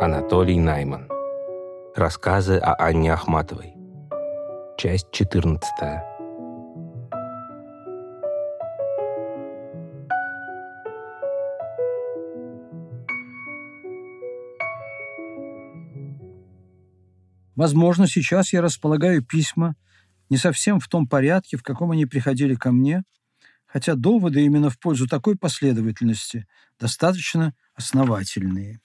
Анатолий Найман. Рассказы о Анне Ахматовой. Часть 14. Возможно, сейчас я располагаю письма не совсем в том порядке, в каком они приходили ко мне, хотя доводы именно в пользу такой последовательности достаточно основательные.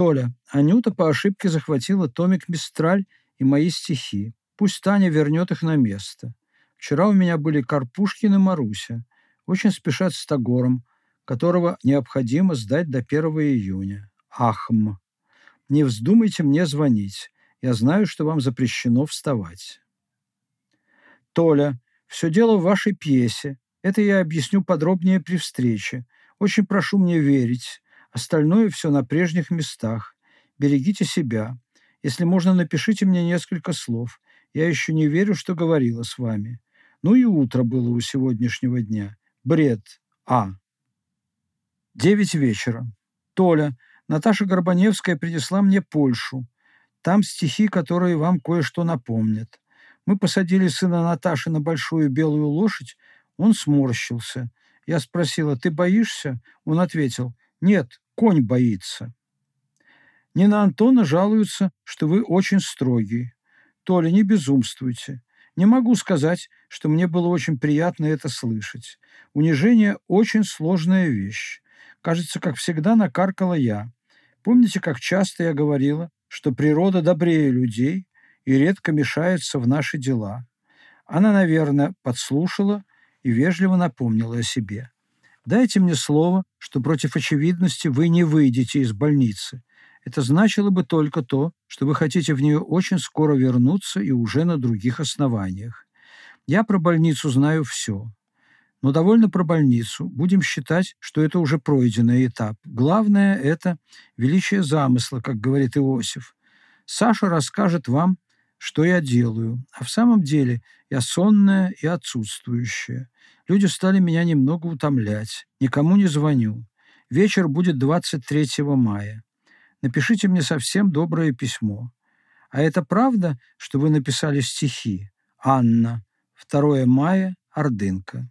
Толя, Анюта по ошибке захватила томик «Мистраль» и мои стихи. Пусть Таня вернет их на место. Вчера у меня были Карпушкин и Маруся. Очень спешат с Тагором, которого необходимо сдать до 1 июня. Ахм. Не вздумайте мне звонить. Я знаю, что вам запрещено вставать. Толя, все дело в вашей пьесе. Это я объясню подробнее при встрече. Очень прошу мне верить. Остальное все на прежних местах. Берегите себя. Если можно, напишите мне несколько слов. Я еще не верю, что говорила с вами. Ну и утро было у сегодняшнего дня. Бред. А. Девять вечера. Толя. Наташа Горбаневская принесла мне Польшу. Там стихи, которые вам кое-что напомнят. Мы посадили сына Наташи на большую белую лошадь, он сморщился. Я спросила, ты боишься? Он ответил, нет, конь боится. Нина Антона жалуется, что вы очень строгий. Толя, не безумствуйте. Не могу сказать, что мне было очень приятно это слышать. Унижение – очень сложная вещь. Кажется, как всегда накаркала я. Помните, как часто я говорила, что природа добрее людей и редко мешается в наши дела. Она, наверное, подслушала и вежливо напомнила о себе. «Дайте мне слово, что против очевидности вы не выйдете из больницы. Это значило бы только то, что вы хотите в нее очень скоро вернуться и уже на других основаниях. Я про больницу знаю все. Но довольно про больницу. Будем считать, что это уже пройденный этап. Главное – это величие замысла, как говорит Иосиф. Саша расскажет вам, что я делаю. А в самом деле я сонная и отсутствующая. Люди стали меня немного утомлять. Никому не звоню. Вечер будет 23 мая. Напишите мне совсем доброе письмо. А это правда, что вы написали стихи? Анна. 2 мая. Ордынка.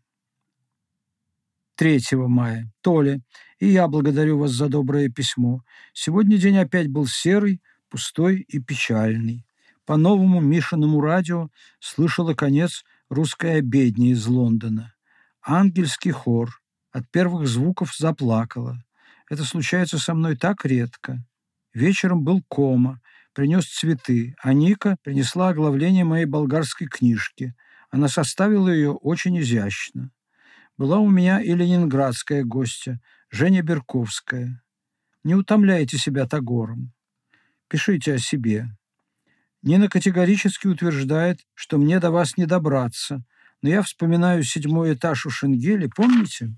3 мая. Толя, и я благодарю вас за доброе письмо. Сегодня день опять был серый, пустой и печальный. По новому Мишиному радио слышала конец русской обедни из Лондона. Ангельский хор. От первых звуков заплакала. Это случается со мной так редко. Вечером был кома, принес цветы, а Ника принесла оглавление моей болгарской книжки. Она составила ее очень изящно. Была у меня и ленинградская гостья, Женя Берковская. Не утомляйте себя Тагором. Пишите о себе. Нина категорически утверждает, что мне до вас не добраться, но я вспоминаю седьмой этаж у Шенгели, помните?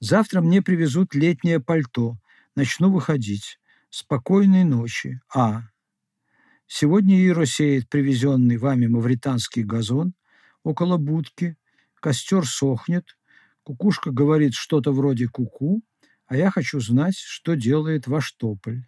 Завтра мне привезут летнее пальто. Начну выходить. Спокойной ночи. А. Сегодня Ира сеет привезенный вами мавританский газон около будки. Костер сохнет. Кукушка говорит что-то вроде куку, -ку, а я хочу знать, что делает ваш тополь.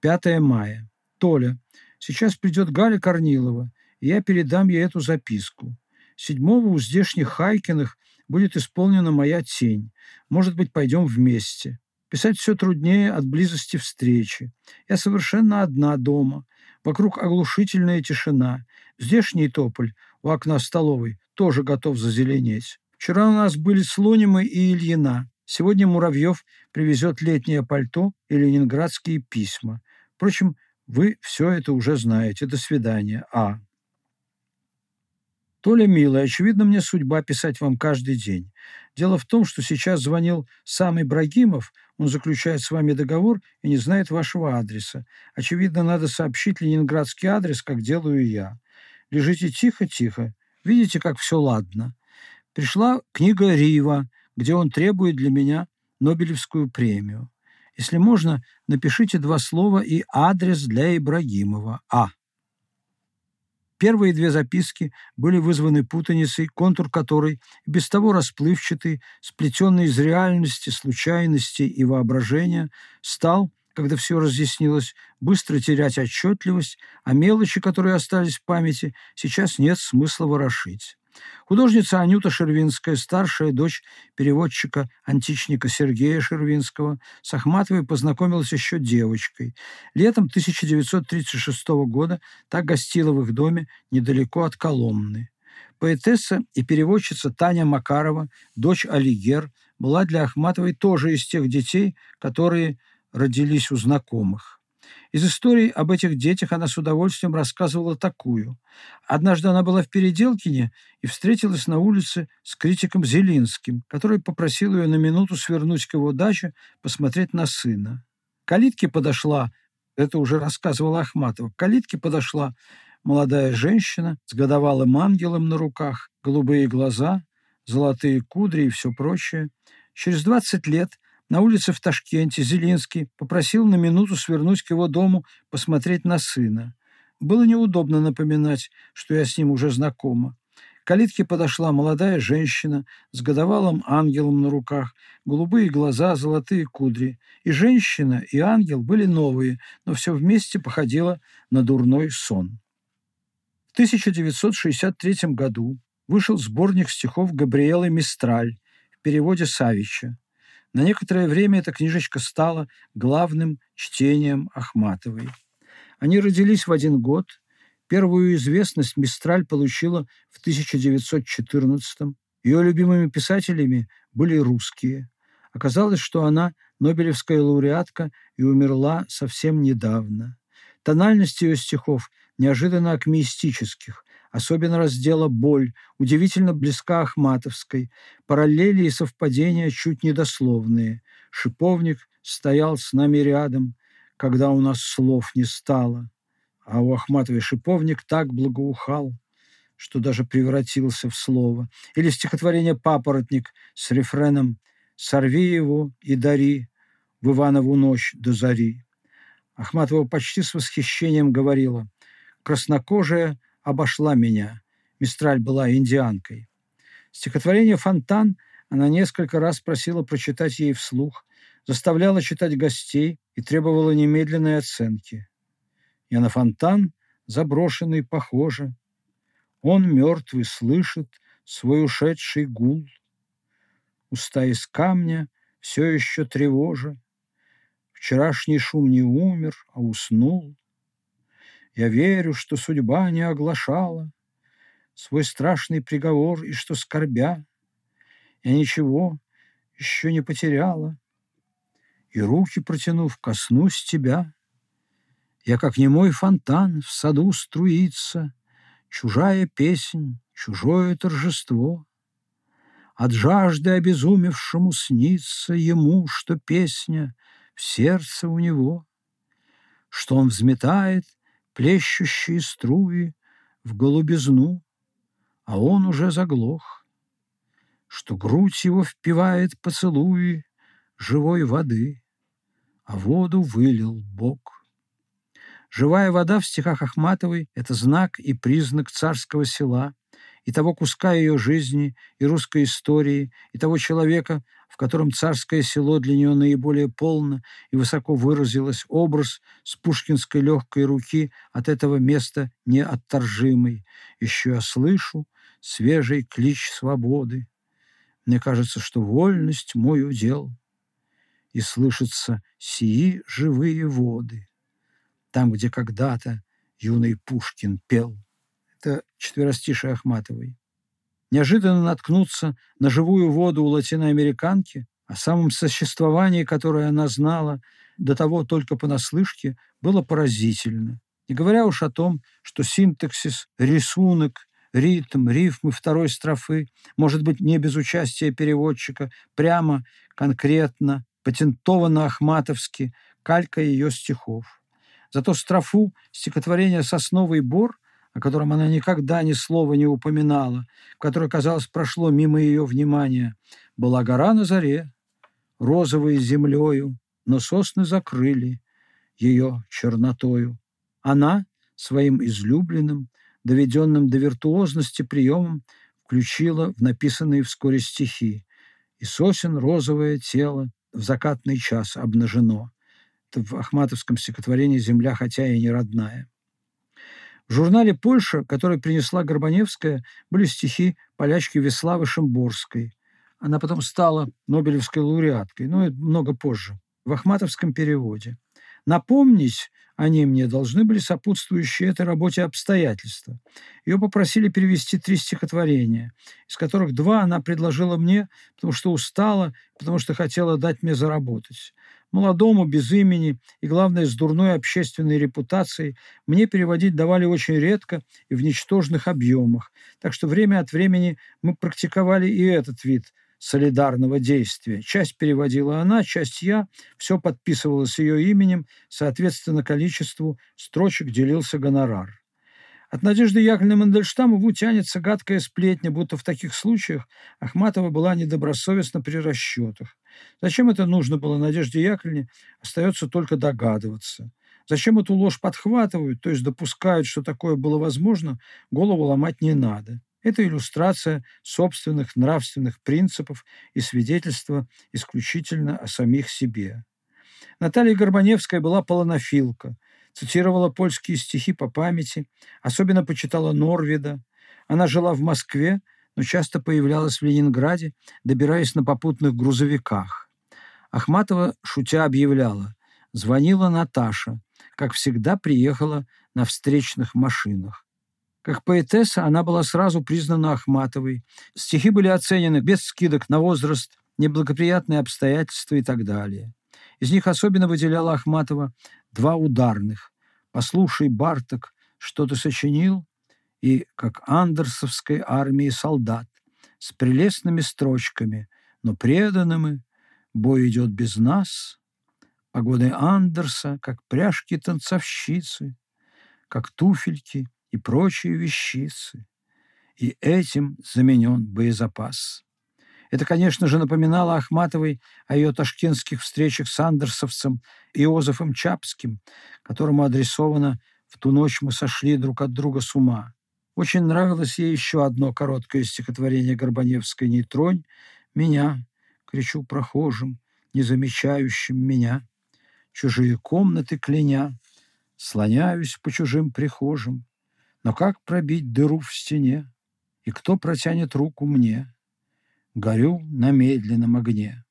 5 мая. Толя, сейчас придет Галя Корнилова, и я передам ей эту записку. Седьмого у здешних Хайкиных будет исполнена моя тень. Может быть, пойдем вместе. Писать все труднее от близости встречи. Я совершенно одна дома. Вокруг оглушительная тишина. Здешний тополь у окна столовой тоже готов зазеленеть. Вчера у нас были Слонимы и Ильина. Сегодня Муравьев привезет летнее пальто и ленинградские письма. Впрочем, вы все это уже знаете. До свидания. А. Толя, милая, очевидно, мне судьба писать вам каждый день. Дело в том, что сейчас звонил сам Ибрагимов, он заключает с вами договор и не знает вашего адреса. Очевидно, надо сообщить ленинградский адрес, как делаю я. Лежите тихо-тихо. Видите, как все ладно. Пришла книга Рива, где он требует для меня Нобелевскую премию. Если можно, напишите два слова и адрес для Ибрагимова. А. Первые две записки были вызваны путаницей, контур которой, без того расплывчатый, сплетенный из реальности, случайностей и воображения, стал когда все разъяснилось, быстро терять отчетливость, а мелочи, которые остались в памяти, сейчас нет смысла ворошить. Художница Анюта Шервинская, старшая дочь переводчика-античника Сергея Шервинского, с Ахматовой познакомилась еще девочкой. Летом 1936 года так гостила в их доме недалеко от Коломны. Поэтесса и переводчица Таня Макарова, дочь Алигер, была для Ахматовой тоже из тех детей, которые родились у знакомых. Из истории об этих детях она с удовольствием рассказывала такую. Однажды она была в Переделкине и встретилась на улице с критиком Зелинским, который попросил ее на минуту свернуть к его даче посмотреть на сына. К калитке подошла, это уже рассказывала Ахматова, к калитке подошла молодая женщина с годовалым ангелом на руках, голубые глаза, золотые кудри и все прочее. Через 20 лет на улице в Ташкенте Зелинский попросил на минуту свернуть к его дому посмотреть на сына. Было неудобно напоминать, что я с ним уже знакома. К калитке подошла молодая женщина с годовалым ангелом на руках, голубые глаза, золотые кудри. И женщина, и ангел были новые, но все вместе походило на дурной сон. В 1963 году вышел сборник стихов Габриэлы Мистраль в переводе Савича. На некоторое время эта книжечка стала главным чтением Ахматовой. Они родились в один год. Первую известность Мистраль получила в 1914 -м. Ее любимыми писателями были русские. Оказалось, что она Нобелевская лауреатка и умерла совсем недавно. Тональность ее стихов неожиданно акмеистических, Особенно раздела «Боль», удивительно близка Ахматовской, параллели и совпадения чуть недословные. Шиповник стоял с нами рядом, когда у нас слов не стало. А у Ахматовой шиповник так благоухал, что даже превратился в слово. Или стихотворение «Папоротник» с рефреном «Сорви его и дари в Иванову ночь до зари». Ахматова почти с восхищением говорила «Краснокожая – обошла меня. Мистраль была индианкой. Стихотворение «Фонтан» она несколько раз просила прочитать ей вслух, заставляла читать гостей и требовала немедленной оценки. Я на фонтан заброшенный похоже. Он мертвый слышит свой ушедший гул. Уста из камня все еще тревожа. Вчерашний шум не умер, а уснул. Я верю, что судьба не оглашала свой страшный приговор, и что, скорбя, я ничего еще не потеряла, и руки протянув, коснусь тебя. Я, как немой фонтан, в саду струится, чужая песнь, чужое торжество. От жажды обезумевшему снится ему, что песня в сердце у него, что он взметает — плещущие струи в голубизну, а он уже заглох, что грудь его впивает поцелуи живой воды, а воду вылил Бог. Живая вода в стихах Ахматовой – это знак и признак царского села, и того куска ее жизни, и русской истории, и того человека, котором царское село для нее наиболее полно и высоко выразилось, образ с пушкинской легкой руки от этого места неотторжимый. Еще я слышу свежий клич свободы. Мне кажется, что вольность мой удел, и слышатся сии живые воды, там, где когда-то юный Пушкин пел. Это четверостишие Ахматовой неожиданно наткнуться на живую воду у латиноамериканки, о самом существовании, которое она знала до того только понаслышке, было поразительно. Не говоря уж о том, что синтаксис, рисунок, ритм, рифмы второй строфы, может быть, не без участия переводчика, прямо, конкретно, патентованно ахматовски, калька ее стихов. Зато строфу стихотворения «Сосновый бор» о котором она никогда ни слова не упоминала, которое, казалось, прошло мимо ее внимания, была гора на заре, розовой землею, но сосны закрыли ее чернотою. Она своим излюбленным, доведенным до виртуозности приемом включила в написанные вскоре стихи «И сосен розовое тело в закатный час обнажено». в ахматовском стихотворении «Земля, хотя и не родная». В журнале «Польша», который принесла Горбаневская, были стихи полячки Веславы Шимборской. Она потом стала Нобелевской лауреаткой, но это много позже, в ахматовском переводе. Напомнить они мне должны были сопутствующие этой работе обстоятельства. Ее попросили перевести три стихотворения, из которых два она предложила мне, потому что устала, потому что хотела дать мне заработать. Молодому, без имени и, главное, с дурной общественной репутацией мне переводить давали очень редко и в ничтожных объемах, так что время от времени мы практиковали и этот вид – солидарного действия. Часть переводила она, часть я, все подписывалось ее именем, соответственно, количеству строчек делился гонорар. От Надежды Яковлевны Мандельштамову тянется гадкая сплетня, будто в таких случаях Ахматова была недобросовестна при расчетах. Зачем это нужно было Надежде Яковлевне, остается только догадываться. Зачем эту ложь подхватывают, то есть допускают, что такое было возможно, голову ломать не надо. Это иллюстрация собственных нравственных принципов и свидетельство исключительно о самих себе. Наталья Горбаневская была полонофилка, цитировала польские стихи по памяти, особенно почитала Норвида. Она жила в Москве, но часто появлялась в Ленинграде, добираясь на попутных грузовиках. Ахматова, шутя, объявляла, звонила Наташа, как всегда приехала на встречных машинах. Как поэтесса она была сразу признана Ахматовой. Стихи были оценены без скидок на возраст, неблагоприятные обстоятельства и так далее. Из них особенно выделяла Ахматова два ударных «Послушай, Барток, что ты сочинил?» И «Как андерсовской армии солдат» с прелестными строчками «Но преданными, бой идет без нас», погоды Андерса, как пряжки танцовщицы, как туфельки – и прочие вещицы. И этим заменен боезапас. Это, конечно же, напоминало Ахматовой о ее ташкентских встречах с андерсовцем Иозефом Чапским, которому адресовано «В ту ночь мы сошли друг от друга с ума». Очень нравилось ей еще одно короткое стихотворение Горбаневской «Нейтронь» «Меня», кричу прохожим, не замечающим меня, чужие комнаты кляня, слоняюсь по чужим прихожим, но как пробить дыру в стене? И кто протянет руку мне? Горю на медленном огне.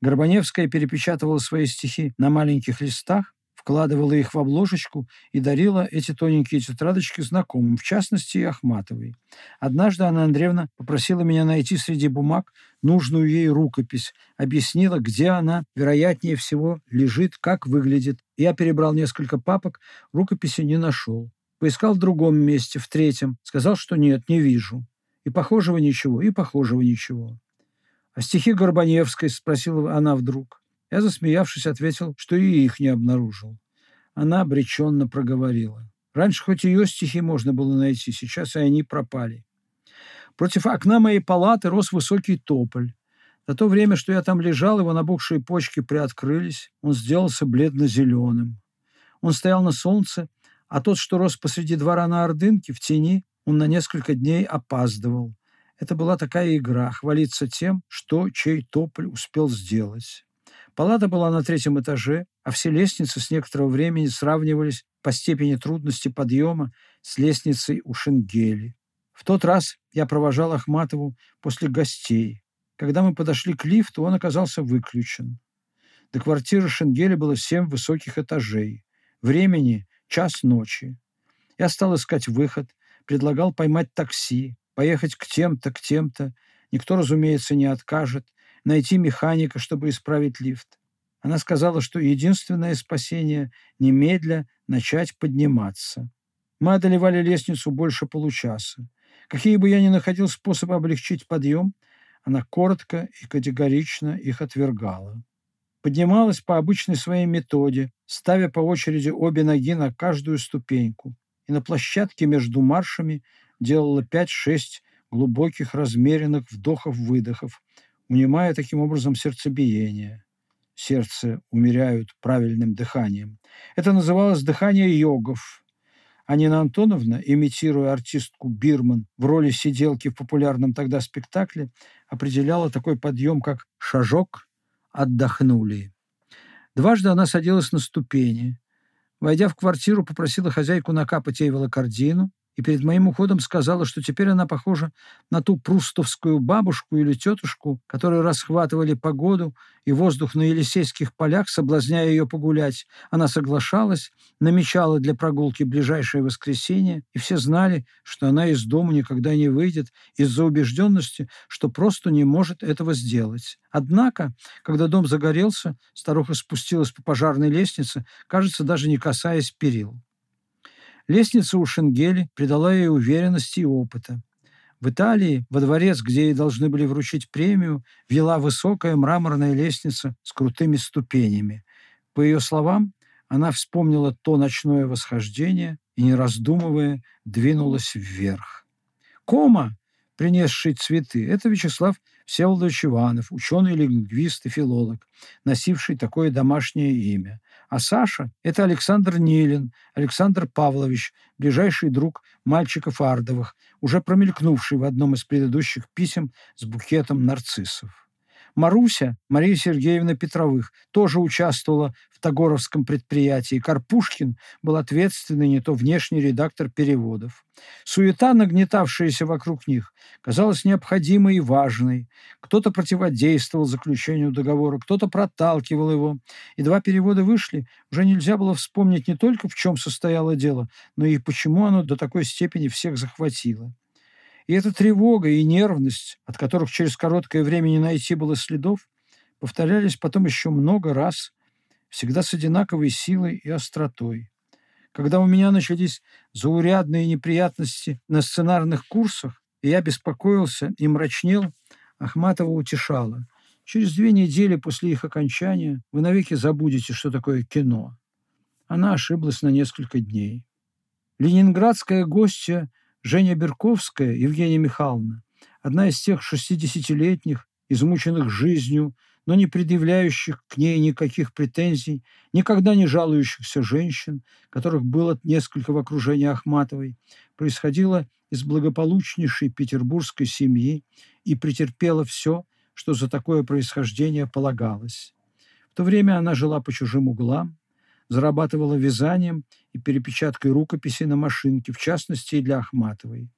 Горбаневская перепечатывала свои стихи на маленьких листах, вкладывала их в обложечку и дарила эти тоненькие тетрадочки знакомым, в частности, и Ахматовой. Однажды Анна Андреевна попросила меня найти среди бумаг нужную ей рукопись, объяснила, где она, вероятнее всего, лежит, как выглядит. Я перебрал несколько папок, рукописи не нашел. Поискал в другом месте, в третьем. Сказал, что нет, не вижу. И похожего ничего, и похожего ничего. «А стихи Горбаневской?» – спросила она вдруг. Я, засмеявшись, ответил, что и их не обнаружил. Она обреченно проговорила. Раньше хоть ее стихи можно было найти, сейчас и они пропали. Против окна моей палаты рос высокий тополь. За то время, что я там лежал, его набухшие почки приоткрылись, он сделался бледно-зеленым. Он стоял на солнце, а тот, что рос посреди двора на Ордынке, в тени, он на несколько дней опаздывал. Это была такая игра – хвалиться тем, что чей тополь успел сделать. Палата была на третьем этаже, а все лестницы с некоторого времени сравнивались по степени трудности подъема с лестницей у Шенгели. В тот раз я провожал Ахматову после гостей. Когда мы подошли к лифту, он оказался выключен. До квартиры Шенгели было семь высоких этажей. Времени час ночи. Я стал искать выход, предлагал поймать такси, поехать к тем-то, к тем-то. Никто, разумеется, не откажет. Найти механика, чтобы исправить лифт. Она сказала, что единственное спасение – немедля начать подниматься. Мы одолевали лестницу больше получаса. Какие бы я ни находил способы облегчить подъем, она коротко и категорично их отвергала поднималась по обычной своей методе, ставя по очереди обе ноги на каждую ступеньку, и на площадке между маршами делала 5-6 глубоких размеренных вдохов-выдохов, унимая таким образом сердцебиение. Сердце умеряют правильным дыханием. Это называлось дыхание йогов. А Нина Антоновна, имитируя артистку Бирман в роли сиделки в популярном тогда спектакле, определяла такой подъем как «шажок», отдохнули. Дважды она садилась на ступени. Войдя в квартиру, попросила хозяйку накапать ей волокордину, и перед моим уходом сказала, что теперь она похожа на ту прустовскую бабушку или тетушку, которые расхватывали погоду и воздух на Елисейских полях, соблазняя ее погулять. Она соглашалась, намечала для прогулки ближайшее воскресенье, и все знали, что она из дома никогда не выйдет из-за убежденности, что просто не может этого сделать. Однако, когда дом загорелся, старуха спустилась по пожарной лестнице, кажется, даже не касаясь перил. Лестница у Шенгели придала ей уверенности и опыта. В Италии, во дворец, где ей должны были вручить премию, вела высокая мраморная лестница с крутыми ступенями. По ее словам, она вспомнила то ночное восхождение и, не раздумывая, двинулась вверх. Кома, принесший цветы, это Вячеслав Всеволодович Иванов, ученый-лингвист и филолог, носивший такое домашнее имя. А Саша – это Александр Нилин, Александр Павлович, ближайший друг мальчиков Ардовых, уже промелькнувший в одном из предыдущих писем с букетом нарциссов. Маруся, Мария Сергеевна Петровых, тоже участвовала в Тагоровском предприятии. Карпушкин был ответственный не то внешний редактор переводов. Суета, нагнетавшаяся вокруг них, казалась необходимой и важной. Кто-то противодействовал заключению договора, кто-то проталкивал его. И два перевода вышли, уже нельзя было вспомнить не только в чем состояло дело, но и почему оно до такой степени всех захватило. И эта тревога и нервность, от которых через короткое время не найти было следов, повторялись потом еще много раз, всегда с одинаковой силой и остротой. Когда у меня начались заурядные неприятности на сценарных курсах, и я беспокоился и мрачнел, Ахматова утешала. Через две недели после их окончания вы навеки забудете, что такое кино. Она ошиблась на несколько дней. Ленинградская гостья Женя Берковская, Евгения Михайловна, одна из тех шестидесятилетних, измученных жизнью, но не предъявляющих к ней никаких претензий, никогда не жалующихся женщин, которых было несколько в окружении Ахматовой, происходила из благополучнейшей петербургской семьи и претерпела все, что за такое происхождение полагалось. В то время она жила по чужим углам, зарабатывала вязанием и перепечаткой рукописей на машинке, в частности и для Ахматовой.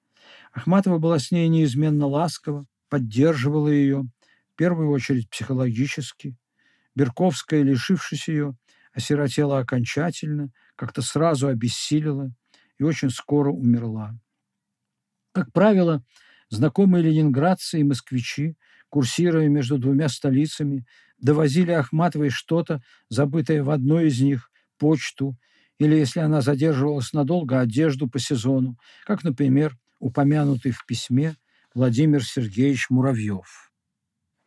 Ахматова была с ней неизменно ласкова, поддерживала ее, в первую очередь психологически. Берковская, лишившись ее, осиротела окончательно, как-то сразу обессилила и очень скоро умерла. Как правило, знакомые ленинградцы и москвичи, курсируя между двумя столицами, довозили Ахматовой что-то, забытое в одной из них, почту или, если она задерживалась надолго, одежду по сезону, как, например, упомянутый в письме Владимир Сергеевич Муравьев.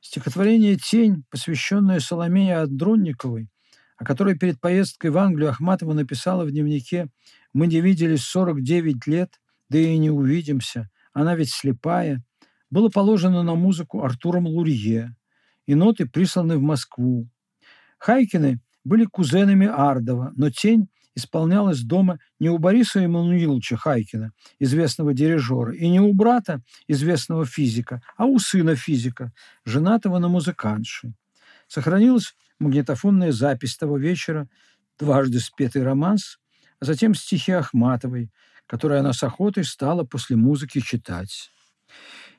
Стихотворение «Тень», посвященное Соломее Андронниковой, о которой перед поездкой в Англию Ахматова написала в дневнике «Мы не виделись 49 лет, да и не увидимся, она ведь слепая», было положено на музыку Артуром Лурье, и ноты присланы в Москву. Хайкины были кузенами Ардова, но тень исполнялась дома не у Бориса Эммануиловича Хайкина, известного дирижера, и не у брата, известного физика, а у сына физика, женатого на музыкантше. Сохранилась магнитофонная запись того вечера, дважды спетый романс, а затем стихи Ахматовой, которые она с охотой стала после музыки читать.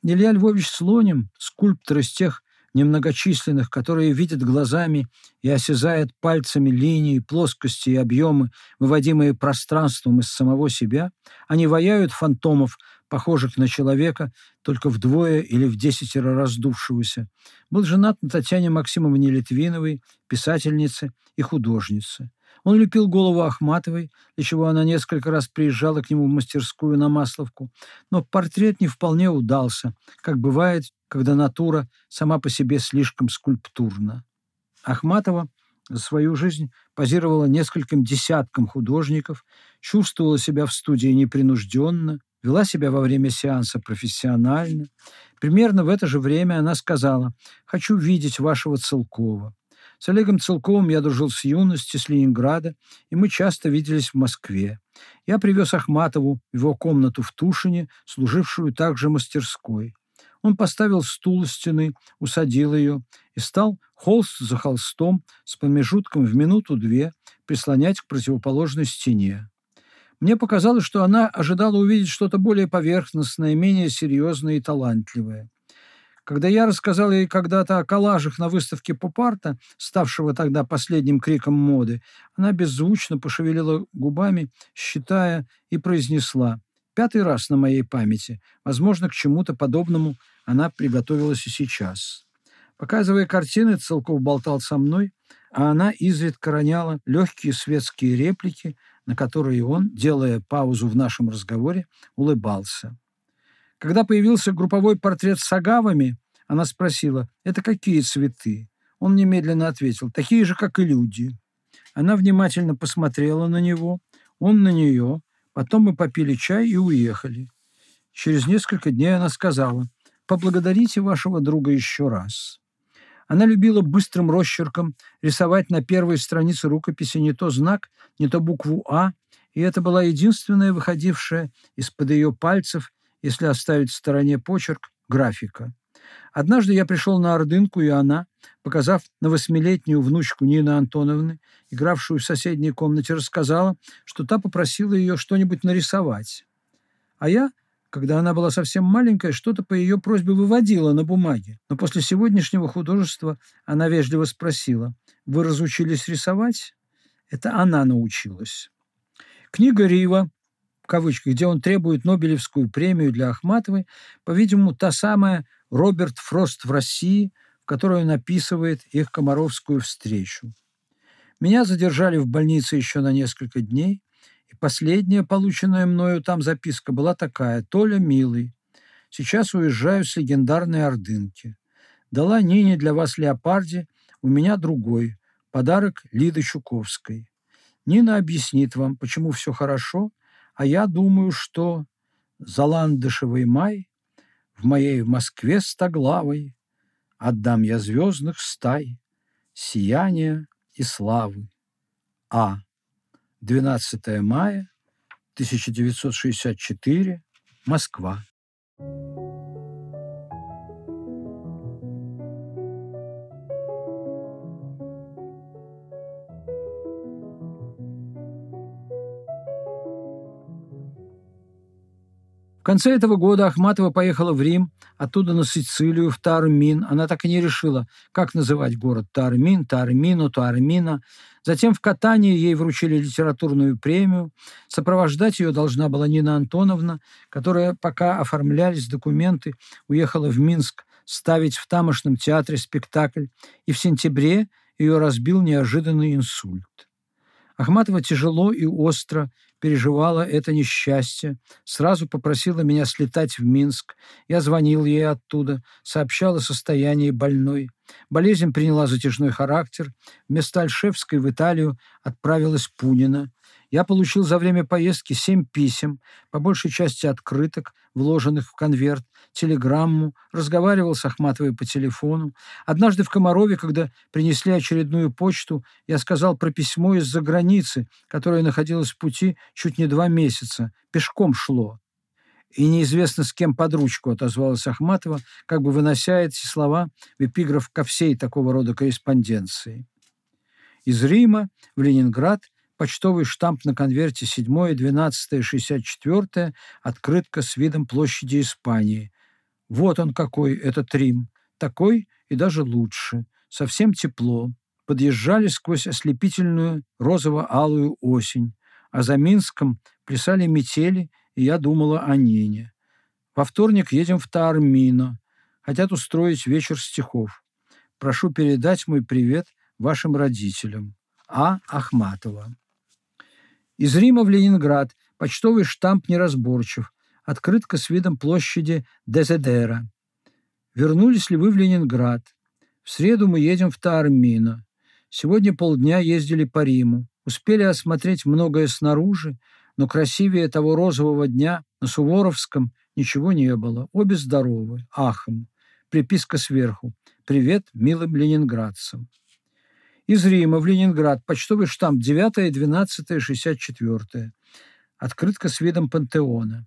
Илья Львович Слоним, скульптор из тех немногочисленных, которые видят глазами и осязают пальцами линии, плоскости и объемы, выводимые пространством из самого себя, они ваяют фантомов, похожих на человека, только вдвое или в десятеро раздувшегося. Был женат на Татьяне Максимовне Литвиновой, писательнице и художнице. Он лепил голову Ахматовой, для чего она несколько раз приезжала к нему в мастерскую на Масловку, но портрет не вполне удался, как бывает, когда натура сама по себе слишком скульптурна. Ахматова за свою жизнь позировала нескольким десяткам художников, чувствовала себя в студии непринужденно, вела себя во время сеанса профессионально. Примерно в это же время она сказала «Хочу видеть вашего Целкова». С Олегом Целковым я дружил с юности, с Ленинграда, и мы часто виделись в Москве. Я привез Ахматову в его комнату в Тушине, служившую также мастерской. Он поставил стул у стены, усадил ее и стал холст за холстом с промежутком в минуту-две прислонять к противоположной стене. Мне показалось, что она ожидала увидеть что-то более поверхностное, менее серьезное и талантливое. Когда я рассказал ей когда-то о коллажах на выставке поп-арта, ставшего тогда последним криком моды, она беззвучно пошевелила губами, считая, и произнесла «Пятый раз на моей памяти. Возможно, к чему-то подобному она приготовилась и сейчас». Показывая картины, Целков болтал со мной, а она изредка роняла легкие светские реплики, на которые он, делая паузу в нашем разговоре, улыбался. Когда появился групповой портрет с агавами, она спросила, «Это какие цветы?» Он немедленно ответил, «Такие же, как и люди». Она внимательно посмотрела на него, он на нее, потом мы попили чай и уехали. Через несколько дней она сказала, «Поблагодарите вашего друга еще раз». Она любила быстрым росчерком рисовать на первой странице рукописи не то знак, не то букву «А», и это была единственная выходившая из-под ее пальцев, если оставить в стороне почерк, графика. Однажды я пришел на Ордынку, и она, показав на восьмилетнюю внучку Нины Антоновны, игравшую в соседней комнате, рассказала, что та попросила ее что-нибудь нарисовать. А я когда она была совсем маленькая, что-то по ее просьбе выводила на бумаге. Но после сегодняшнего художества она вежливо спросила, «Вы разучились рисовать?» Это она научилась. Книга Рива, кавычках, где он требует Нобелевскую премию для Ахматовой, по-видимому, та самая Роберт Фрост в России, в которой он описывает их комаровскую встречу. Меня задержали в больнице еще на несколько дней – и последняя полученная мною там записка была такая. «Толя, милый, сейчас уезжаю с легендарной Ордынки. Дала Нине для вас леопарди, у меня другой. Подарок Лиды Чуковской. Нина объяснит вам, почему все хорошо, а я думаю, что заландышевый май в моей Москве стоглавой отдам я звездных стай, сияния и славы. А. 12 мая 1964, Москва. В конце этого года Ахматова поехала в Рим, оттуда на Сицилию, в Тармин. Она так и не решила, как называть город Тармин, Тармину, Тармина. Затем в катании ей вручили литературную премию. Сопровождать ее должна была Нина Антоновна, которая, пока оформлялись документы, уехала в Минск ставить в тамошном театре спектакль, и в сентябре ее разбил неожиданный инсульт. Ахматова тяжело и остро переживала это несчастье, сразу попросила меня слетать в Минск. Я звонил ей оттуда, сообщал о состоянии больной. Болезнь приняла затяжной характер. Вместо Альшевской в Италию отправилась Пунина. Я получил за время поездки семь писем, по большей части открыток, вложенных в конверт, телеграмму, разговаривал с Ахматовой по телефону. Однажды в Комарове, когда принесли очередную почту, я сказал про письмо из-за границы, которое находилось в пути чуть не два месяца, пешком шло. И неизвестно, с кем под ручку отозвалась Ахматова, как бы вынося эти слова в эпиграф ко всей такого рода корреспонденции. Из Рима в Ленинград почтовый штамп на конверте 7, 12, 64, открытка с видом площади Испании. Вот он какой, этот Рим. Такой и даже лучше. Совсем тепло. Подъезжали сквозь ослепительную розово-алую осень, а за Минском плясали метели, и я думала о Нине. Во вторник едем в Таармино. Хотят устроить вечер стихов. Прошу передать мой привет вашим родителям. А. Ахматова. Из Рима в Ленинград почтовый штамп неразборчив, открытка с видом площади Дезедера. Вернулись ли вы в Ленинград? В среду мы едем в Таармино. Сегодня полдня ездили по Риму. Успели осмотреть многое снаружи, но красивее того розового дня на Суворовском ничего не было. Обе здоровы. Ахом. Приписка сверху. Привет милым ленинградцам. Из Рима в Ленинград. Почтовый штамп 9 12 64 Открытка с видом пантеона.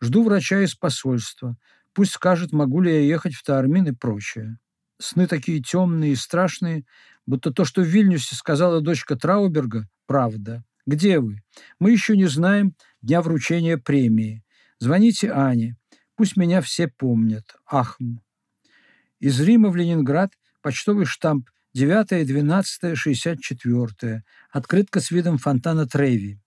Жду врача из посольства. Пусть скажет, могу ли я ехать в Таармин и прочее. Сны такие темные и страшные, будто то, что в Вильнюсе сказала дочка Трауберга, правда. Где вы? Мы еще не знаем дня вручения премии. Звоните Ане. Пусть меня все помнят. Ахм. Из Рима в Ленинград почтовый штамп 9-12-64. Открытка с видом фонтана Треви.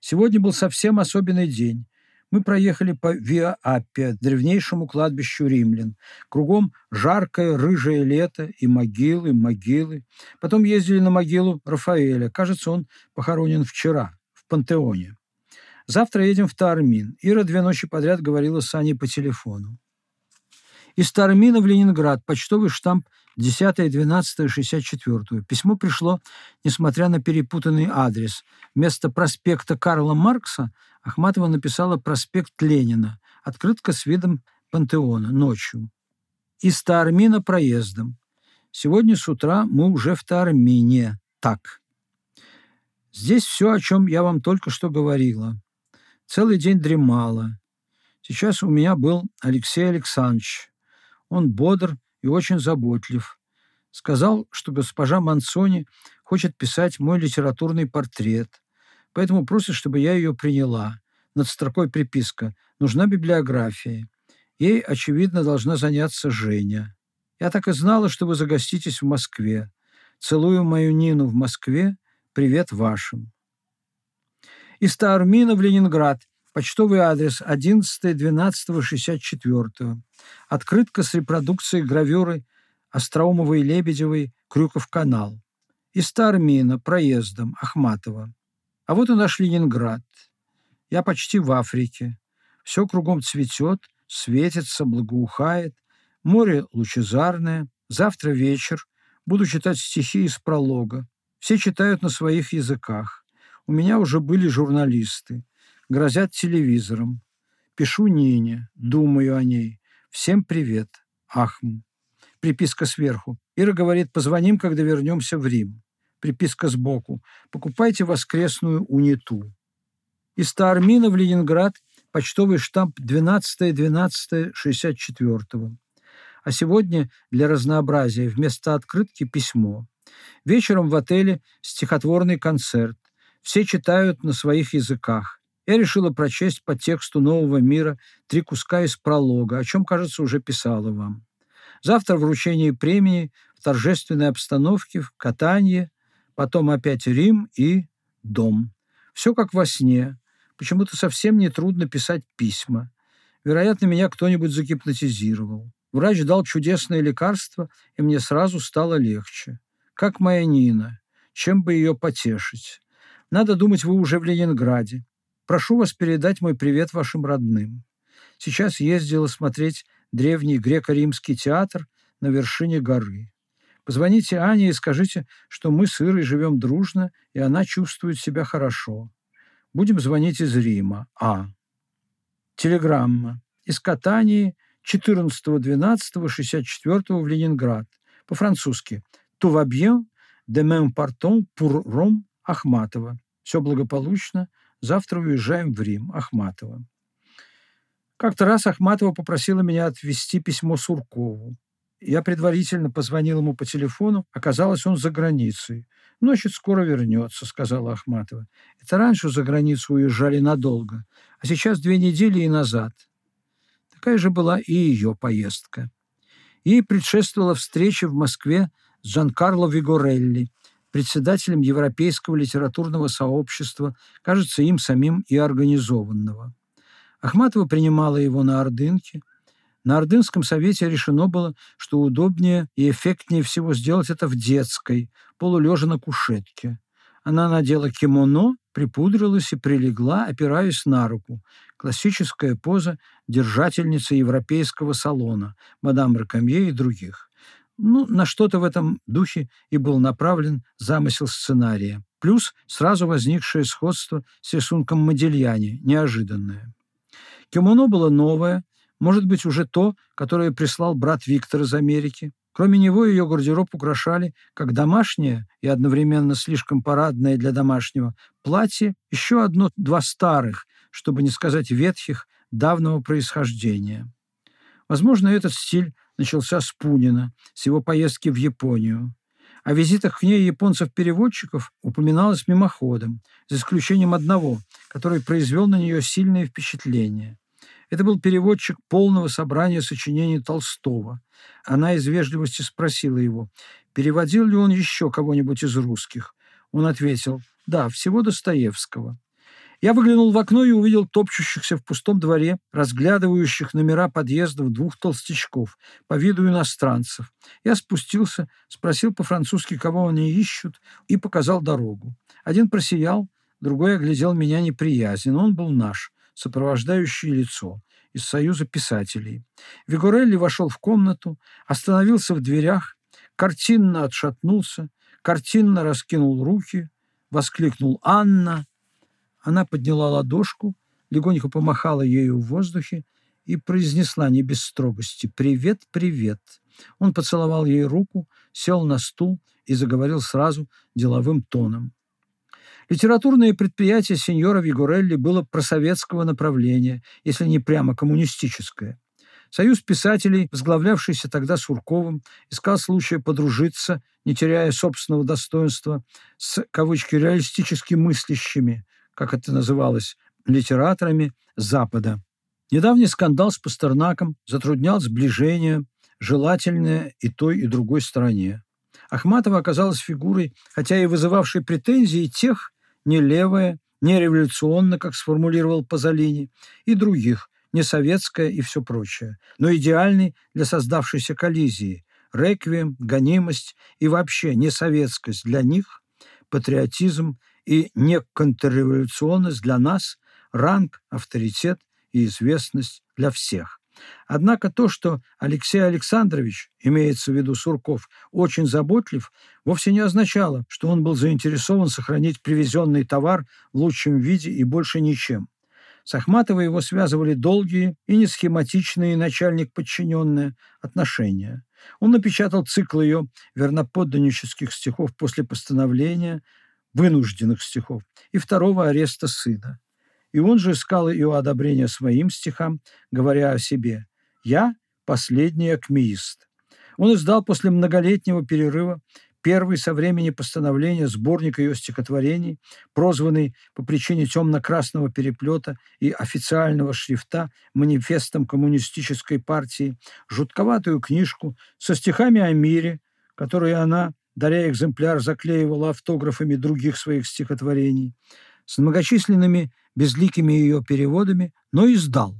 Сегодня был совсем особенный день. Мы проехали по Виа Аппе, древнейшему кладбищу римлян. Кругом жаркое рыжее лето и могилы, могилы. Потом ездили на могилу Рафаэля. Кажется, он похоронен вчера в Пантеоне. Завтра едем в Тармин. Ира две ночи подряд говорила с Аней по телефону. Из Тармина в Ленинград почтовый штамп 10-12-64. Письмо пришло, несмотря на перепутанный адрес. Вместо проспекта Карла Маркса Ахматова написала проспект Ленина. Открытка с видом пантеона ночью. Из Таармина проездом. Сегодня с утра мы уже в Таармине. Так. Здесь все, о чем я вам только что говорила. Целый день дремала. Сейчас у меня был Алексей Александрович. Он бодр и очень заботлив. Сказал, что госпожа Мансони хочет писать мой литературный портрет, поэтому просит, чтобы я ее приняла. Над строкой приписка «Нужна библиография». Ей, очевидно, должна заняться Женя. Я так и знала, что вы загоститесь в Москве. Целую мою Нину в Москве. Привет вашим. Из Таармина в Ленинград Почтовый адрес 11.12.64. Открытка с репродукцией гравюры Остроумовой и Лебедевой «Крюков канал». Из Стармина, проездом, Ахматова. А вот и наш Ленинград. Я почти в Африке. Все кругом цветет, светится, благоухает. Море лучезарное. Завтра вечер. Буду читать стихи из пролога. Все читают на своих языках. У меня уже были журналисты грозят телевизором. Пишу Нине, думаю о ней. Всем привет. Ахм. Приписка сверху. Ира говорит, позвоним, когда вернемся в Рим. Приписка сбоку. Покупайте воскресную униту. Из Таармина в Ленинград почтовый штамп 12-12-64. А сегодня для разнообразия вместо открытки письмо. Вечером в отеле стихотворный концерт. Все читают на своих языках я решила прочесть по тексту «Нового мира» три куска из пролога, о чем, кажется, уже писала вам. Завтра вручение премии в торжественной обстановке, в катании, потом опять Рим и дом. Все как во сне. Почему-то совсем не трудно писать письма. Вероятно, меня кто-нибудь загипнотизировал. Врач дал чудесное лекарство, и мне сразу стало легче. Как моя Нина. Чем бы ее потешить? Надо думать, вы уже в Ленинграде. Прошу вас передать мой привет вашим родным. Сейчас ездила смотреть древний греко-римский театр на вершине горы. Позвоните Ане и скажите, что мы с Ирой живем дружно, и она чувствует себя хорошо. Будем звонить из Рима. А. Телеграмма. Из Катании 14.12.64 в Ленинград. По-французски. «Tout va bien, demain partons pour Rome, Ахматова». Все благополучно, Завтра уезжаем в Рим. Ахматова. Как-то раз Ахматова попросила меня отвезти письмо Суркову. Я предварительно позвонил ему по телефону, оказалось, он за границей. «Ночью скоро вернется», — сказала Ахматова. «Это раньше за границу уезжали надолго, а сейчас две недели и назад». Такая же была и ее поездка. Ей предшествовала встреча в Москве с Джанкарло Вигорелли, председателем Европейского литературного сообщества, кажется, им самим и организованного. Ахматова принимала его на Ордынке. На Ордынском совете решено было, что удобнее и эффектнее всего сделать это в детской, полулежа на кушетке. Она надела кимоно, припудрилась и прилегла, опираясь на руку. Классическая поза держательницы европейского салона, мадам Ракамье и других. Ну, на что-то в этом духе и был направлен замысел сценария. Плюс сразу возникшее сходство с рисунком Модельяне, неожиданное. Кимоно было новое, может быть, уже то, которое прислал брат Виктор из Америки. Кроме него ее гардероб украшали как домашнее и одновременно слишком парадное для домашнего платье, еще одно-два старых, чтобы не сказать ветхих, давнего происхождения. Возможно, этот стиль начался с Пунина, с его поездки в Японию. О визитах к ней японцев-переводчиков упоминалось мимоходом, за исключением одного, который произвел на нее сильное впечатление. Это был переводчик полного собрания сочинений Толстого. Она из вежливости спросила его, переводил ли он еще кого-нибудь из русских. Он ответил, да, всего Достоевского. Я выглянул в окно и увидел топчущихся в пустом дворе, разглядывающих номера подъездов двух толстячков, по виду иностранцев. Я спустился, спросил по-французски, кого они ищут, и показал дорогу. Один просиял, другой оглядел меня неприязнен. Он был наш, сопровождающее лицо из Союза писателей. Вигорелли вошел в комнату, остановился в дверях, картинно отшатнулся, картинно раскинул руки, воскликнул «Анна!» Она подняла ладошку, легонько помахала ею в воздухе и произнесла не без строгости «Привет, привет». Он поцеловал ей руку, сел на стул и заговорил сразу деловым тоном. Литературное предприятие сеньора Вигурелли было просоветского направления, если не прямо коммунистическое. Союз писателей, возглавлявшийся тогда Сурковым, искал случая подружиться, не теряя собственного достоинства, с, кавычки, реалистически мыслящими, как это называлось, литераторами Запада. Недавний скандал с Пастернаком затруднял сближение, желательное и той, и другой стороне. Ахматова оказалась фигурой, хотя и вызывавшей претензии тех, не левая, не революционно, как сформулировал Пазолини, и других, не советская и все прочее, но идеальный для создавшейся коллизии, реквием, гонимость и вообще не советскость для них, патриотизм и не контрреволюционность для нас, ранг, авторитет и известность для всех. Однако то, что Алексей Александрович, имеется в виду Сурков, очень заботлив, вовсе не означало, что он был заинтересован сохранить привезенный товар в лучшем виде и больше ничем. С Ахматовой его связывали долгие и несхематичные начальник-подчиненные отношения. Он напечатал цикл ее верноподданнических стихов после постановления, вынужденных стихов, и второго ареста сына. И он же искал ее одобрения своим стихам, говоря о себе «Я – последний акмеист». Он издал после многолетнего перерыва первый со времени постановления сборник ее стихотворений, прозванный по причине темно-красного переплета и официального шрифта манифестом коммунистической партии, жутковатую книжку со стихами о мире, которую она, даря экземпляр, заклеивала автографами других своих стихотворений, с многочисленными безликими ее переводами, но издал.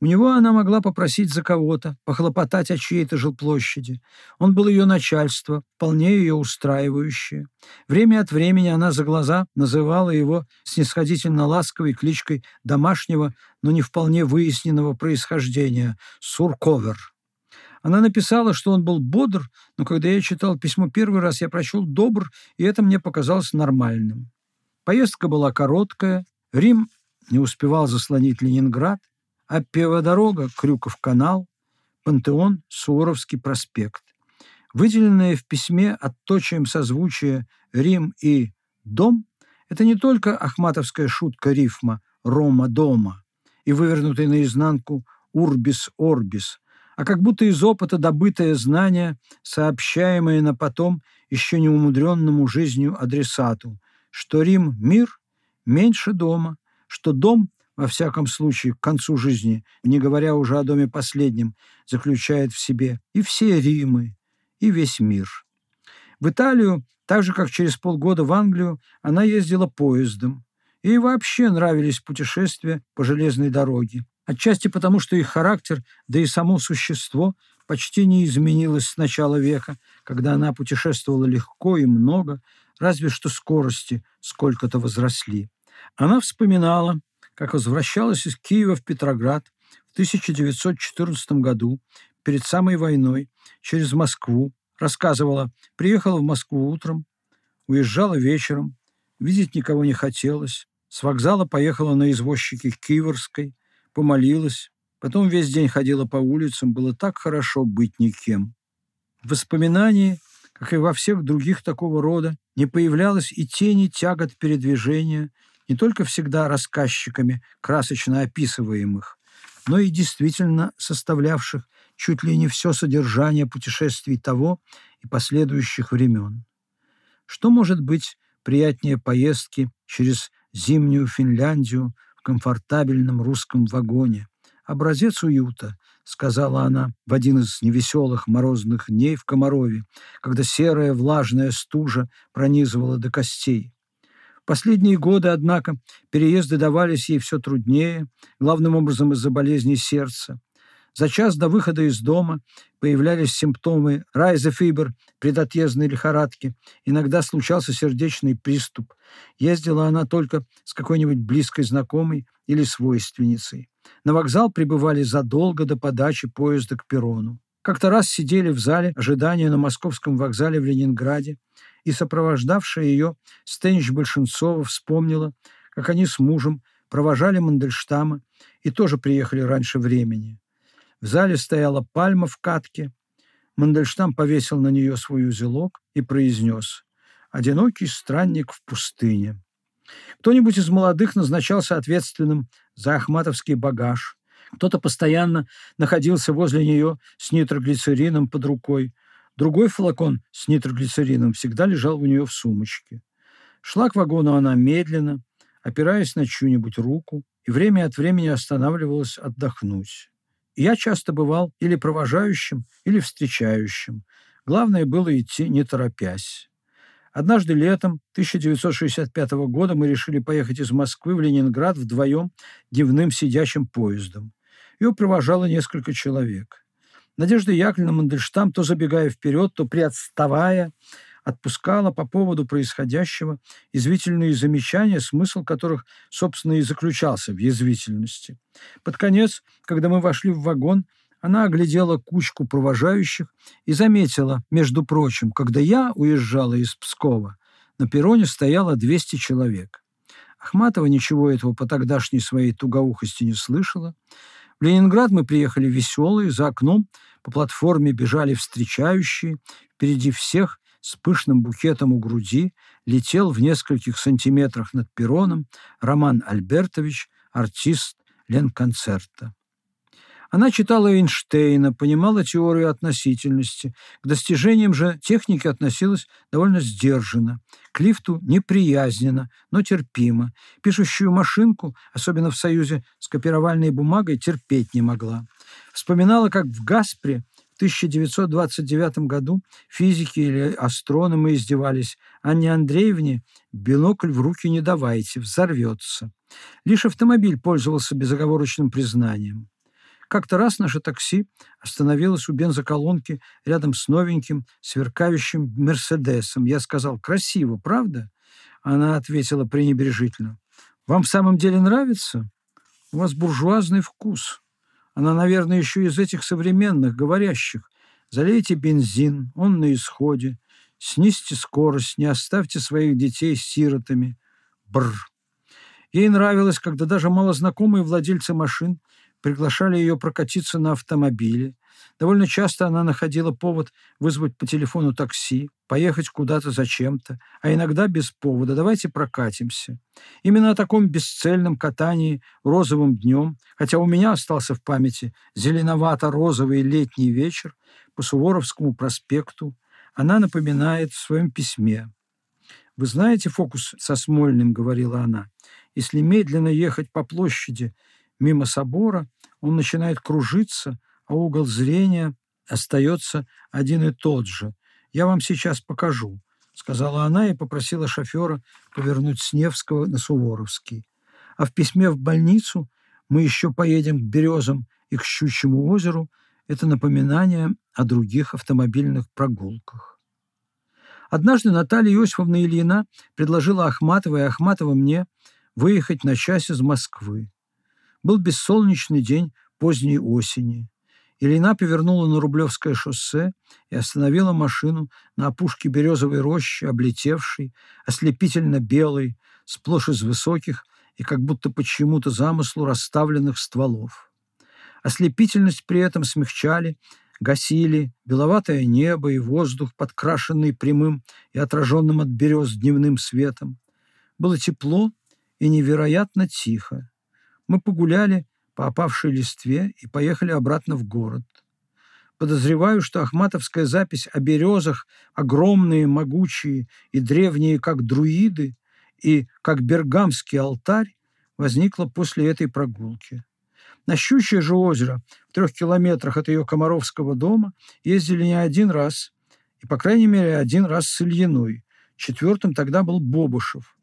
У него она могла попросить за кого-то, похлопотать о чьей-то жилплощади. Он был ее начальство, вполне ее устраивающее. Время от времени она за глаза называла его снисходительно ласковой кличкой домашнего, но не вполне выясненного происхождения – Сурковер. Она написала, что он был бодр, но когда я читал письмо первый раз, я прочел «добр», и это мне показалось нормальным. Поездка была короткая, Рим не успевал заслонить Ленинград, а дорога Крюков канал, Пантеон, Суворовский проспект. Выделенное в письме отточием созвучия «Рим» и «Дом» — это не только ахматовская шутка рифма «Рома дома» и вывернутый наизнанку «Урбис орбис», а как будто из опыта добытое знание, сообщаемое на потом еще не умудренному жизнью адресату, что Рим — мир, меньше дома, что дом, во всяком случае, к концу жизни, не говоря уже о доме последнем, заключает в себе и все Римы, и весь мир. В Италию, так же, как через полгода в Англию, она ездила поездом. Ей вообще нравились путешествия по железной дороге. Отчасти потому, что их характер, да и само существо почти не изменилось с начала века, когда она путешествовала легко и много, разве что скорости сколько-то возросли. Она вспоминала, как возвращалась из Киева в Петроград в 1914 году, перед самой войной, через Москву, рассказывала, приехала в Москву утром, уезжала вечером, видеть никого не хотелось, с вокзала поехала на извозчике Киевской, помолилась, потом весь день ходила по улицам, было так хорошо быть никем. В воспоминании, как и во всех других такого рода, не появлялось и тени тягот передвижения, не только всегда рассказчиками, красочно описываемых, но и действительно составлявших чуть ли не все содержание путешествий того и последующих времен. Что может быть приятнее поездки через зимнюю Финляндию комфортабельном русском вагоне? Образец уюта, сказала она в один из невеселых морозных дней в Комарове, когда серая влажная стужа пронизывала до костей. Последние годы, однако, переезды давались ей все труднее, главным образом из-за болезни сердца. За час до выхода из дома появлялись симптомы райзефибер, предотъездной лихорадки. Иногда случался сердечный приступ. Ездила она только с какой-нибудь близкой знакомой или свойственницей. На вокзал прибывали задолго до подачи поезда к перрону. Как-то раз сидели в зале ожидания на московском вокзале в Ленинграде, и сопровождавшая ее Стенч Большинцова вспомнила, как они с мужем провожали Мандельштама и тоже приехали раньше времени. В зале стояла пальма в катке. Мандельштам повесил на нее свой узелок и произнес «Одинокий странник в пустыне». Кто-нибудь из молодых назначался ответственным за ахматовский багаж. Кто-то постоянно находился возле нее с нитроглицерином под рукой. Другой флакон с нитроглицерином всегда лежал у нее в сумочке. Шла к вагону она медленно, опираясь на чью-нибудь руку, и время от времени останавливалась отдохнуть. Я часто бывал или провожающим, или встречающим. Главное было идти не торопясь. Однажды летом 1965 года мы решили поехать из Москвы в Ленинград вдвоем дневным сидящим поездом. Ее провожало несколько человек. Надежда Яковлевна Мандельштам, то забегая вперед, то приотставая, отпускала по поводу происходящего извительные замечания, смысл которых, собственно, и заключался в язвительности. Под конец, когда мы вошли в вагон, она оглядела кучку провожающих и заметила, между прочим, когда я уезжала из Пскова, на перроне стояло 200 человек. Ахматова ничего этого по тогдашней своей тугоухости не слышала. В Ленинград мы приехали веселые, за окном по платформе бежали встречающие, впереди всех с пышным букетом у груди летел в нескольких сантиметрах над перроном Роман Альбертович, артист Ленконцерта. Она читала Эйнштейна, понимала теорию относительности, к достижениям же техники относилась довольно сдержанно, к лифту неприязненно, но терпимо. Пишущую машинку, особенно в союзе с копировальной бумагой, терпеть не могла. Вспоминала, как в «Гаспре» В 1929 году физики или астрономы издевались. Анне Андреевне бинокль в руки не давайте, взорвется. Лишь автомобиль пользовался безоговорочным признанием. Как-то раз наше такси остановилось у бензоколонки рядом с новеньким, сверкающим «Мерседесом». Я сказал, красиво, правда? Она ответила пренебрежительно. Вам в самом деле нравится? У вас буржуазный вкус. Она, наверное, еще из этих современных, говорящих. Залейте бензин, он на исходе. Снизьте скорость, не оставьте своих детей сиротами. Бр. Ей нравилось, когда даже малознакомые владельцы машин приглашали ее прокатиться на автомобиле. Довольно часто она находила повод вызвать по телефону такси, поехать куда-то зачем-то, а иногда без повода «давайте прокатимся». Именно о таком бесцельном катании розовым днем, хотя у меня остался в памяти зеленовато-розовый летний вечер по Суворовскому проспекту, она напоминает в своем письме. «Вы знаете фокус со Смольным?» — говорила она. «Если медленно ехать по площади мимо собора, он начинает кружиться, а угол зрения остается один и тот же. Я вам сейчас покажу, сказала она и попросила шофера повернуть с Невского на Суворовский. А в письме в больницу мы еще поедем к Березам и к Щучьему озеру. Это напоминание о других автомобильных прогулках. Однажды Наталья Иосифовна Ильина предложила Ахматова и Ахматова мне выехать на час из Москвы. Был бессолнечный день поздней осени. Ильина повернула на Рублевское шоссе и остановила машину на опушке березовой рощи, облетевшей, ослепительно белой, сплошь из высоких и как будто почему-то замыслу расставленных стволов. Ослепительность при этом смягчали, гасили беловатое небо и воздух, подкрашенный прямым и отраженным от берез дневным светом. Было тепло и невероятно тихо. Мы погуляли по опавшей листве и поехали обратно в город. Подозреваю, что ахматовская запись о березах, огромные, могучие и древние, как друиды, и как бергамский алтарь, возникла после этой прогулки. На Щучье же озеро, в трех километрах от ее Комаровского дома, ездили не один раз, и, по крайней мере, один раз с Ильиной. Четвертым тогда был Бобушев.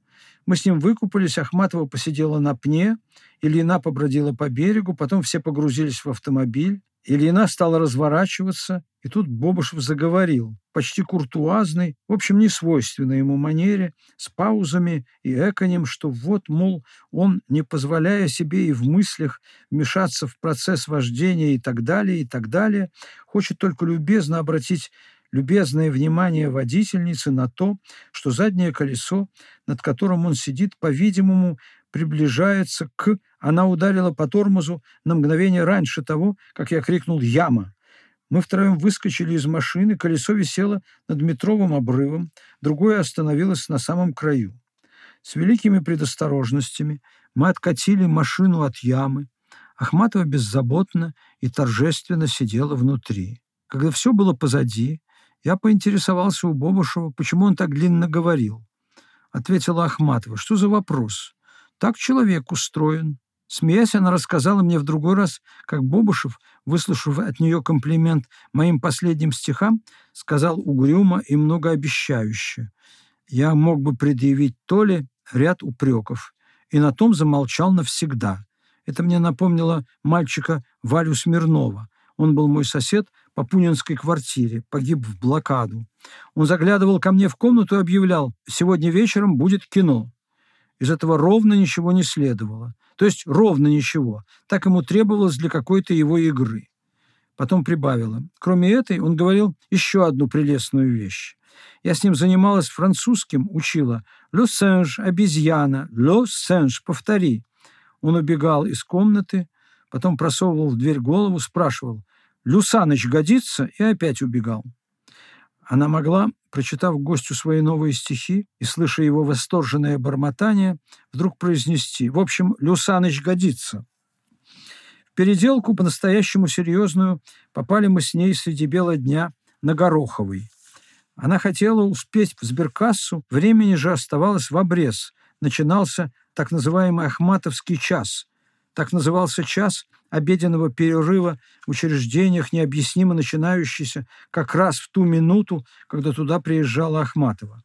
Мы с ним выкупались, Ахматова посидела на пне, Ильина побродила по берегу, потом все погрузились в автомобиль. Ильина стала разворачиваться, и тут Бобушев заговорил, почти куртуазный, в общем, не свойственной ему манере, с паузами и эконем, что вот, мол, он, не позволяя себе и в мыслях вмешаться в процесс вождения и так далее, и так далее, хочет только любезно обратить любезное внимание водительницы на то, что заднее колесо, над которым он сидит, по-видимому, приближается к... Она ударила по тормозу на мгновение раньше того, как я крикнул «Яма!». Мы втроем выскочили из машины, колесо висело над метровым обрывом, другое остановилось на самом краю. С великими предосторожностями мы откатили машину от ямы. Ахматова беззаботно и торжественно сидела внутри. Когда все было позади, я поинтересовался у Бобушева, почему он так длинно говорил. Ответила Ахматова, что за вопрос? Так человек устроен. Смеясь, она рассказала мне в другой раз, как Бобушев, выслушав от нее комплимент моим последним стихам, сказал угрюмо и многообещающе. Я мог бы предъявить Толе ряд упреков, и на том замолчал навсегда. Это мне напомнило мальчика Валю Смирнова. Он был мой сосед по Пунинской квартире, погиб в блокаду. Он заглядывал ко мне в комнату и объявлял, «Сегодня вечером будет кино». Из этого ровно ничего не следовало. То есть ровно ничего. Так ему требовалось для какой-то его игры. Потом прибавила. Кроме этой, он говорил еще одну прелестную вещь. Я с ним занималась французским, учила «Ле сенж» – обезьяна, «Ле сенж» – повтори. Он убегал из комнаты, потом просовывал в дверь голову, спрашивал «Люсаныч годится?» и опять убегал. Она могла, прочитав гостю свои новые стихи и слыша его восторженное бормотание, вдруг произнести «В общем, Люсаныч годится». В переделку по-настоящему серьезную попали мы с ней среди бела дня на Гороховой. Она хотела успеть в сберкассу, времени же оставалось в обрез. Начинался так называемый «Ахматовский час». Так назывался час – обеденного перерыва в учреждениях, необъяснимо начинающийся как раз в ту минуту, когда туда приезжала Ахматова.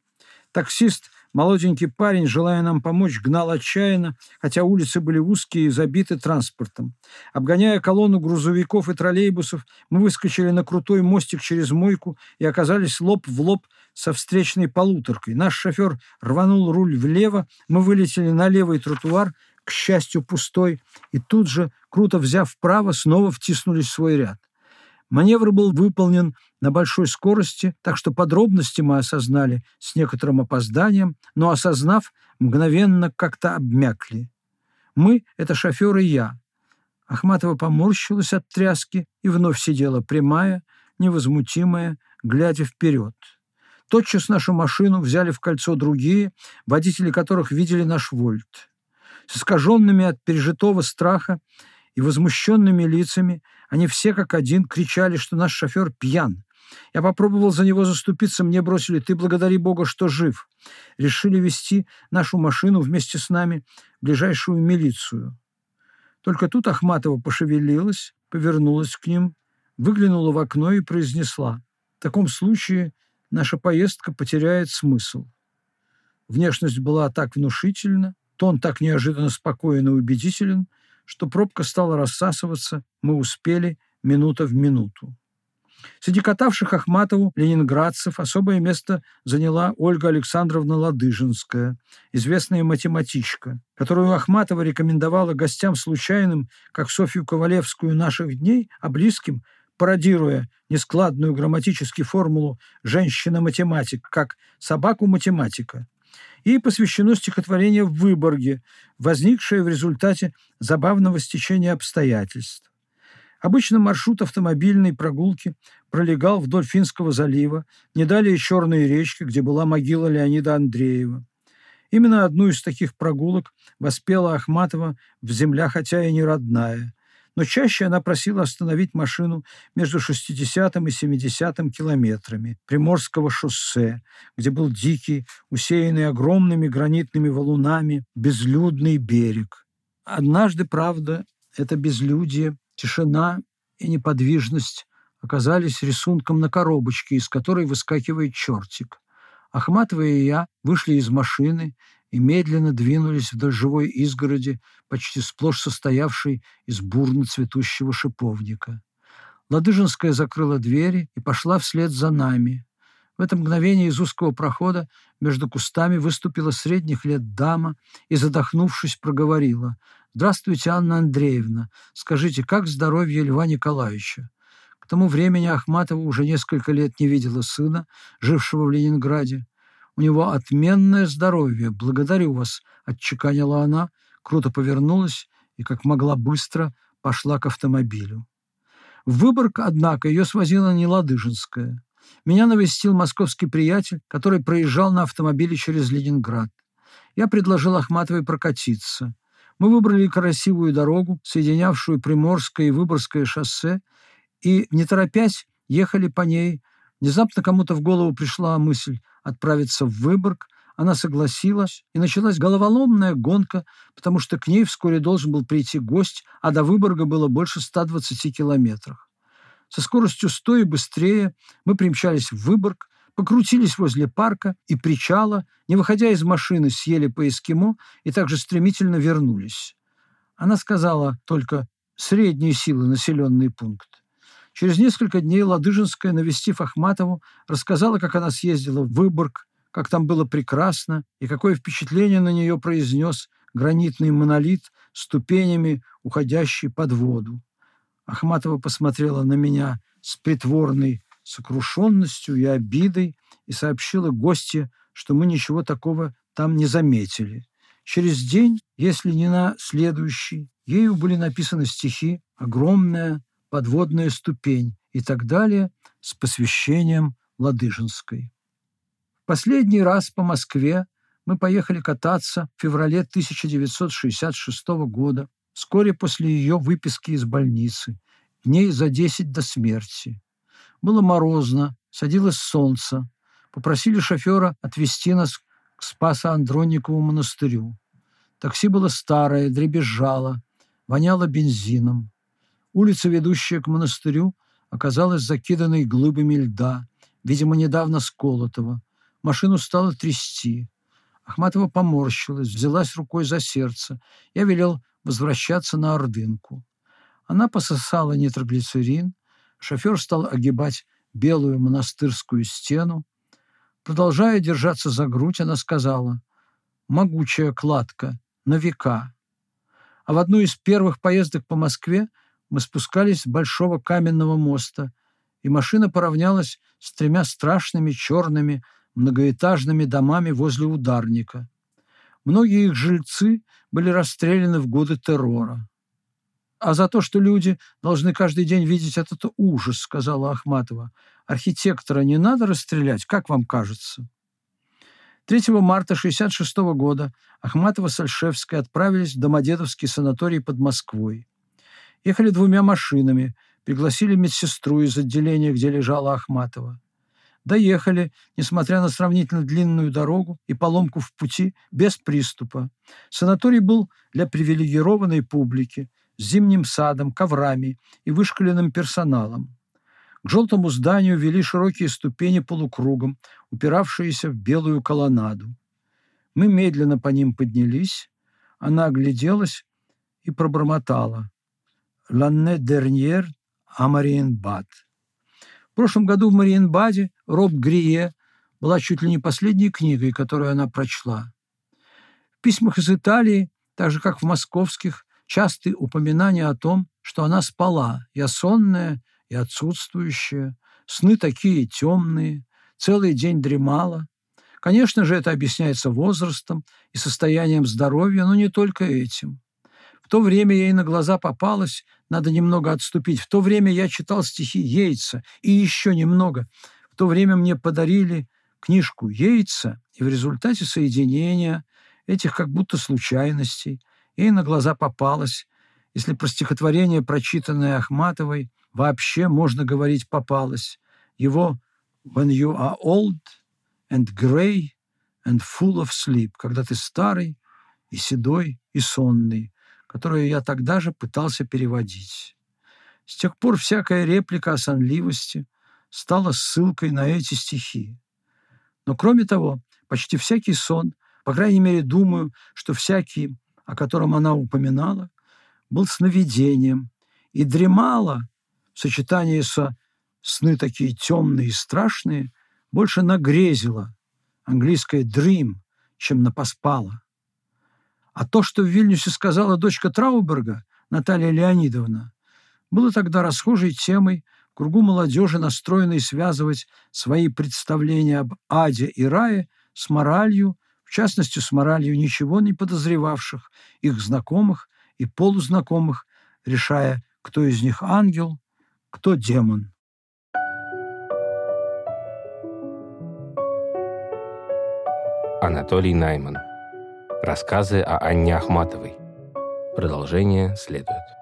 Таксист, молоденький парень, желая нам помочь, гнал отчаянно, хотя улицы были узкие и забиты транспортом. Обгоняя колонну грузовиков и троллейбусов, мы выскочили на крутой мостик через мойку и оказались лоб в лоб со встречной полуторкой. Наш шофер рванул руль влево, мы вылетели на левый тротуар, к счастью, пустой, и тут же, круто взяв вправо, снова втиснулись в свой ряд. Маневр был выполнен на большой скорости, так что подробности мы осознали с некоторым опозданием, но, осознав, мгновенно как-то обмякли. Мы — это шофер и я. Ахматова поморщилась от тряски и вновь сидела прямая, невозмутимая, глядя вперед. Тотчас нашу машину взяли в кольцо другие, водители которых видели наш вольт с искаженными от пережитого страха и возмущенными лицами, они все как один кричали, что наш шофер пьян. Я попробовал за него заступиться, мне бросили «ты благодари Бога, что жив». Решили вести нашу машину вместе с нами в ближайшую милицию. Только тут Ахматова пошевелилась, повернулась к ним, выглянула в окно и произнесла «В таком случае наша поездка потеряет смысл». Внешность была так внушительна, Тон так неожиданно спокоен и убедителен, что пробка стала рассасываться, мы успели минута в минуту. Среди катавших Ахматову ленинградцев особое место заняла Ольга Александровна Ладыжинская, известная математичка, которую Ахматова рекомендовала гостям случайным, как Софью Ковалевскую наших дней, а близким, пародируя нескладную грамматическую формулу «женщина-математик» как «собаку-математика» и посвящено стихотворение в Выборге, возникшее в результате забавного стечения обстоятельств. Обычно маршрут автомобильной прогулки пролегал вдоль Финского залива, не далее Черной речки, где была могила Леонида Андреева. Именно одну из таких прогулок воспела Ахматова в земля, хотя и не родная. Но чаще она просила остановить машину между 60 и 70 километрами Приморского шоссе, где был дикий, усеянный огромными гранитными валунами, безлюдный берег. Однажды, правда, это безлюдие, тишина и неподвижность оказались рисунком на коробочке, из которой выскакивает чертик. Ахматова и я вышли из машины и медленно двинулись вдоль живой изгороди, почти сплошь состоявшей из бурно цветущего шиповника. Ладыжинская закрыла двери и пошла вслед за нами. В это мгновение из узкого прохода между кустами выступила средних лет дама и, задохнувшись, проговорила. «Здравствуйте, Анна Андреевна. Скажите, как здоровье Льва Николаевича?» К тому времени Ахматова уже несколько лет не видела сына, жившего в Ленинграде. У него отменное здоровье. Благодарю вас, отчеканила она, круто повернулась и, как могла быстро, пошла к автомобилю. В Выборг, однако, ее свозила не Ладыжинская. Меня навестил московский приятель, который проезжал на автомобиле через Ленинград. Я предложил Ахматовой прокатиться. Мы выбрали красивую дорогу, соединявшую Приморское и Выборгское шоссе, и, не торопясь, ехали по ней. Внезапно кому-то в голову пришла мысль отправиться в Выборг, она согласилась, и началась головоломная гонка, потому что к ней вскоре должен был прийти гость, а до Выборга было больше 120 километров. Со скоростью 100 и быстрее мы примчались в Выборг, покрутились возле парка и причала, не выходя из машины, съели по эскимо и также стремительно вернулись. Она сказала только «средние силы населенный пункт». Через несколько дней Ладыжинская, навестив Ахматову, рассказала, как она съездила в Выборг, как там было прекрасно и какое впечатление на нее произнес гранитный монолит ступенями, уходящий под воду. Ахматова посмотрела на меня с притворной сокрушенностью и обидой и сообщила гости, что мы ничего такого там не заметили. Через день, если не на следующий, ею были написаны стихи «Огромная подводная ступень и так далее с посвящением Ладыжинской. Последний раз по Москве мы поехали кататься в феврале 1966 года, вскоре после ее выписки из больницы, дней за 10 до смерти. Было морозно, садилось солнце. Попросили шофера отвезти нас к Спасо-Андроникову монастырю. Такси было старое, дребезжало, воняло бензином. Улица, ведущая к монастырю, оказалась закиданной глыбами льда, видимо, недавно сколотого. Машину стало трясти. Ахматова поморщилась, взялась рукой за сердце. Я велел возвращаться на Ордынку. Она пососала нитроглицерин. Шофер стал огибать белую монастырскую стену. Продолжая держаться за грудь, она сказала «Могучая кладка, на века». А в одну из первых поездок по Москве мы спускались с большого каменного моста, и машина поравнялась с тремя страшными черными многоэтажными домами возле ударника. Многие их жильцы были расстреляны в годы террора. «А за то, что люди должны каждый день видеть этот ужас», — сказала Ахматова. «Архитектора не надо расстрелять, как вам кажется?» 3 марта 1966 года Ахматова с Альшевской отправились в Домодедовский санаторий под Москвой. Ехали двумя машинами, пригласили медсестру из отделения, где лежала Ахматова. Доехали, несмотря на сравнительно длинную дорогу и поломку в пути, без приступа. Санаторий был для привилегированной публики, с зимним садом, коврами и вышкаленным персоналом. К желтому зданию вели широкие ступени полукругом, упиравшиеся в белую колоннаду. Мы медленно по ним поднялись. Она огляделась и пробормотала l'année dernière à Мариенбад. В прошлом году в Мариенбаде Роб Грие была чуть ли не последней книгой, которую она прочла. В письмах из Италии, так же как в московских, частые упоминания о том, что она спала, я сонная и отсутствующая, сны такие темные, целый день дремала. Конечно же, это объясняется возрастом и состоянием здоровья, но не только этим. В то время ей на глаза попалась, надо немного отступить. В то время я читал стихи Ейца и еще немного. В то время мне подарили книжку Ейца, и в результате соединения этих как будто случайностей ей на глаза попалась. если про стихотворение, прочитанное Ахматовой, вообще можно говорить попалось. Его «When you are old and grey and full of sleep», когда ты старый и седой и сонный, которую я тогда же пытался переводить. С тех пор всякая реплика о сонливости стала ссылкой на эти стихи. Но кроме того, почти всякий сон, по крайней мере, думаю, что всякий, о котором она упоминала, был сновидением, и дремала в сочетании со сны такие темные и страшные, больше нагрезила, английское «dream», чем напоспала. А то, что в Вильнюсе сказала дочка Трауберга, Наталья Леонидовна, было тогда расхожей темой в кругу молодежи, настроенной связывать свои представления об аде и рае с моралью, в частности, с моралью ничего не подозревавших, их знакомых и полузнакомых, решая, кто из них ангел, кто демон. Анатолий Найман. Рассказы о Анне Ахматовой. Продолжение следует.